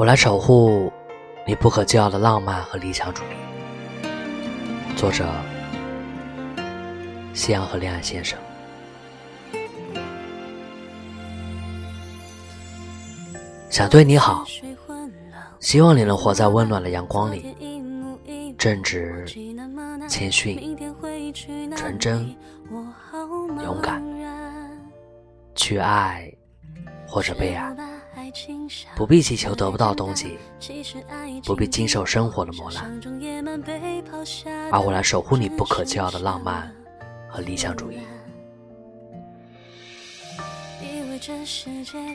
我来守护你不可救药的浪漫和理想主义。作者：夕阳和恋爱先生。想对你好，希望你能活在温暖的阳光里，正直、谦逊、纯真、勇敢，去爱或者被爱，不必祈求得不到东西，不必经受生活的磨难，而我来守护你不可救药的浪漫和理想主义。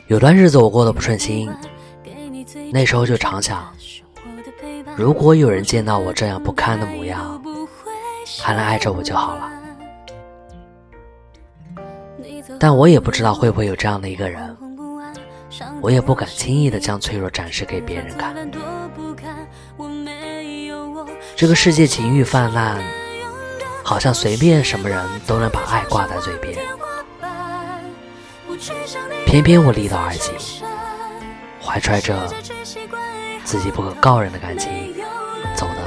有段日子我过得不顺心，那时候就常想，如果有人见到我这样不堪的模样，还能爱着我就好了。但我也不知道会不会有这样的一个人，我也不敢轻易的将脆弱展示给别人看。这个世界情欲泛滥，好像随便什么人都能把爱挂在嘴边。偏偏我离岛而行，怀揣着自己不可告人的感情，走的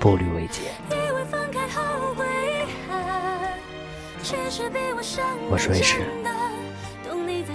步履维艰。我是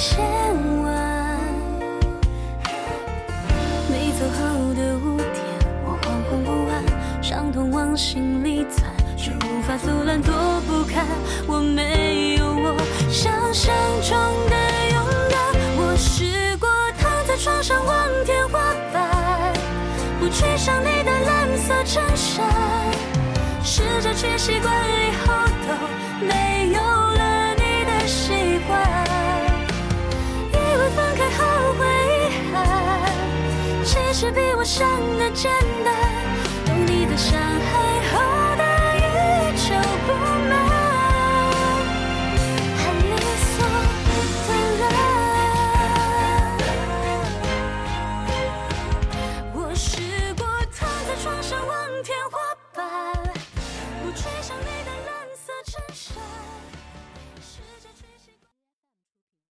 会嫌晚。你走后的五天，我惶惶不安，伤痛往心里钻，却无法阻拦躲不开。我没有我想象中的勇敢，我试过躺在床上望天花板，不去想你的蓝色。衬衫，试着去习惯，以后都没有是，比我想的真。